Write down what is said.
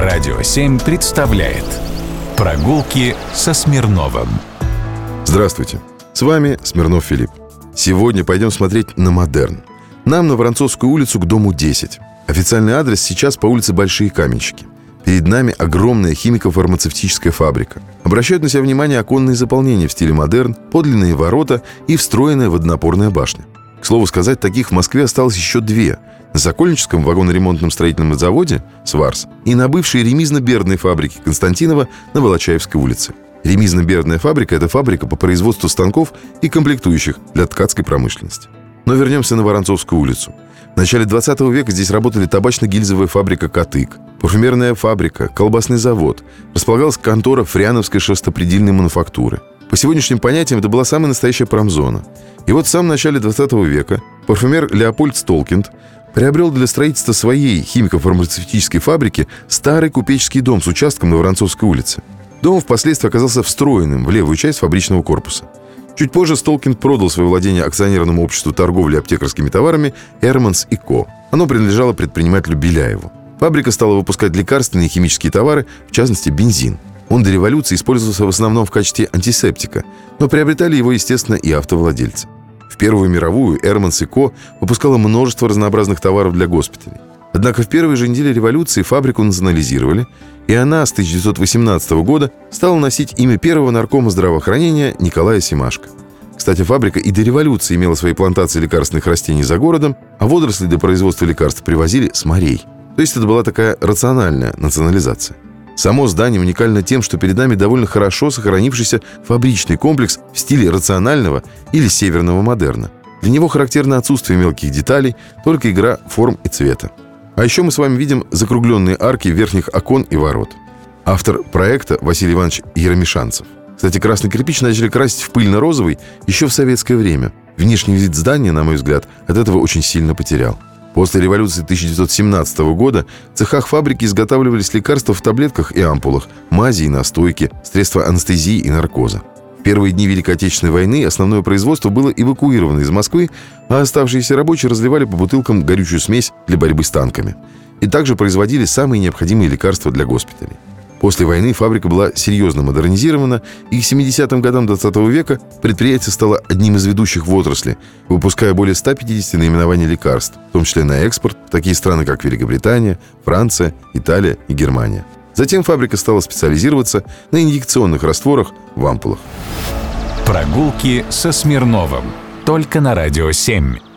Радио 7 представляет Прогулки со Смирновым Здравствуйте, с вами Смирнов Филипп. Сегодня пойдем смотреть на модерн. Нам на Воронцовскую улицу к дому 10. Официальный адрес сейчас по улице Большие Каменщики. Перед нами огромная химико-фармацевтическая фабрика. Обращают на себя внимание оконные заполнения в стиле модерн, подлинные ворота и встроенная водонапорная башня. К слову сказать, таких в Москве осталось еще две. На Сокольническом вагоноремонтном строительном заводе «Сварс» и на бывшей ремизно-бердной фабрике Константинова на Волочаевской улице. Ремизно-бердная фабрика – это фабрика по производству станков и комплектующих для ткацкой промышленности. Но вернемся на Воронцовскую улицу. В начале 20 века здесь работали табачно-гильзовая фабрика «Катык», парфюмерная фабрика, колбасный завод. Располагалась контора Фриановской шерстопредельной мануфактуры. По сегодняшним понятиям это была самая настоящая промзона. И вот в самом начале 20 века парфюмер Леопольд Столкинд приобрел для строительства своей химико-фармацевтической фабрики старый купеческий дом с участком на Воронцовской улице. Дом впоследствии оказался встроенным в левую часть фабричного корпуса. Чуть позже Столкинд продал свое владение акционерному обществу торговли аптекарскими товарами «Эрманс и Ко». Оно принадлежало предпринимателю Беляеву. Фабрика стала выпускать лекарственные и химические товары, в частности бензин. Он до революции использовался в основном в качестве антисептика, но приобретали его, естественно, и автовладельцы. В Первую мировую Эрманс и Ко выпускала множество разнообразных товаров для госпиталей. Однако в первые же недели революции фабрику национализировали, и она с 1918 года стала носить имя первого наркома здравоохранения Николая Симашко. Кстати, фабрика и до революции имела свои плантации лекарственных растений за городом, а водоросли для производства лекарств привозили с морей. То есть это была такая рациональная национализация. Само здание уникально тем, что перед нами довольно хорошо сохранившийся фабричный комплекс в стиле рационального или северного модерна. Для него характерно отсутствие мелких деталей, только игра форм и цвета. А еще мы с вами видим закругленные арки верхних окон и ворот. Автор проекта Василий Иванович Еромишанцев. Кстати, красный кирпич начали красить в пыльно-розовый еще в советское время. Внешний вид здания, на мой взгляд, от этого очень сильно потерял. После революции 1917 года в цехах фабрики изготавливались лекарства в таблетках и ампулах, мази и настойки, средства анестезии и наркоза. В первые дни Великой Отечественной войны основное производство было эвакуировано из Москвы, а оставшиеся рабочие разливали по бутылкам горючую смесь для борьбы с танками. И также производили самые необходимые лекарства для госпиталей. После войны фабрика была серьезно модернизирована, и к 70-м годам 20 века предприятие стало одним из ведущих в отрасли, выпуская более 150 наименований лекарств, в том числе на экспорт в такие страны, как Великобритания, Франция, Италия и Германия. Затем фабрика стала специализироваться на инъекционных растворах в ампулах. Прогулки со Смирновым. Только на Радио 7.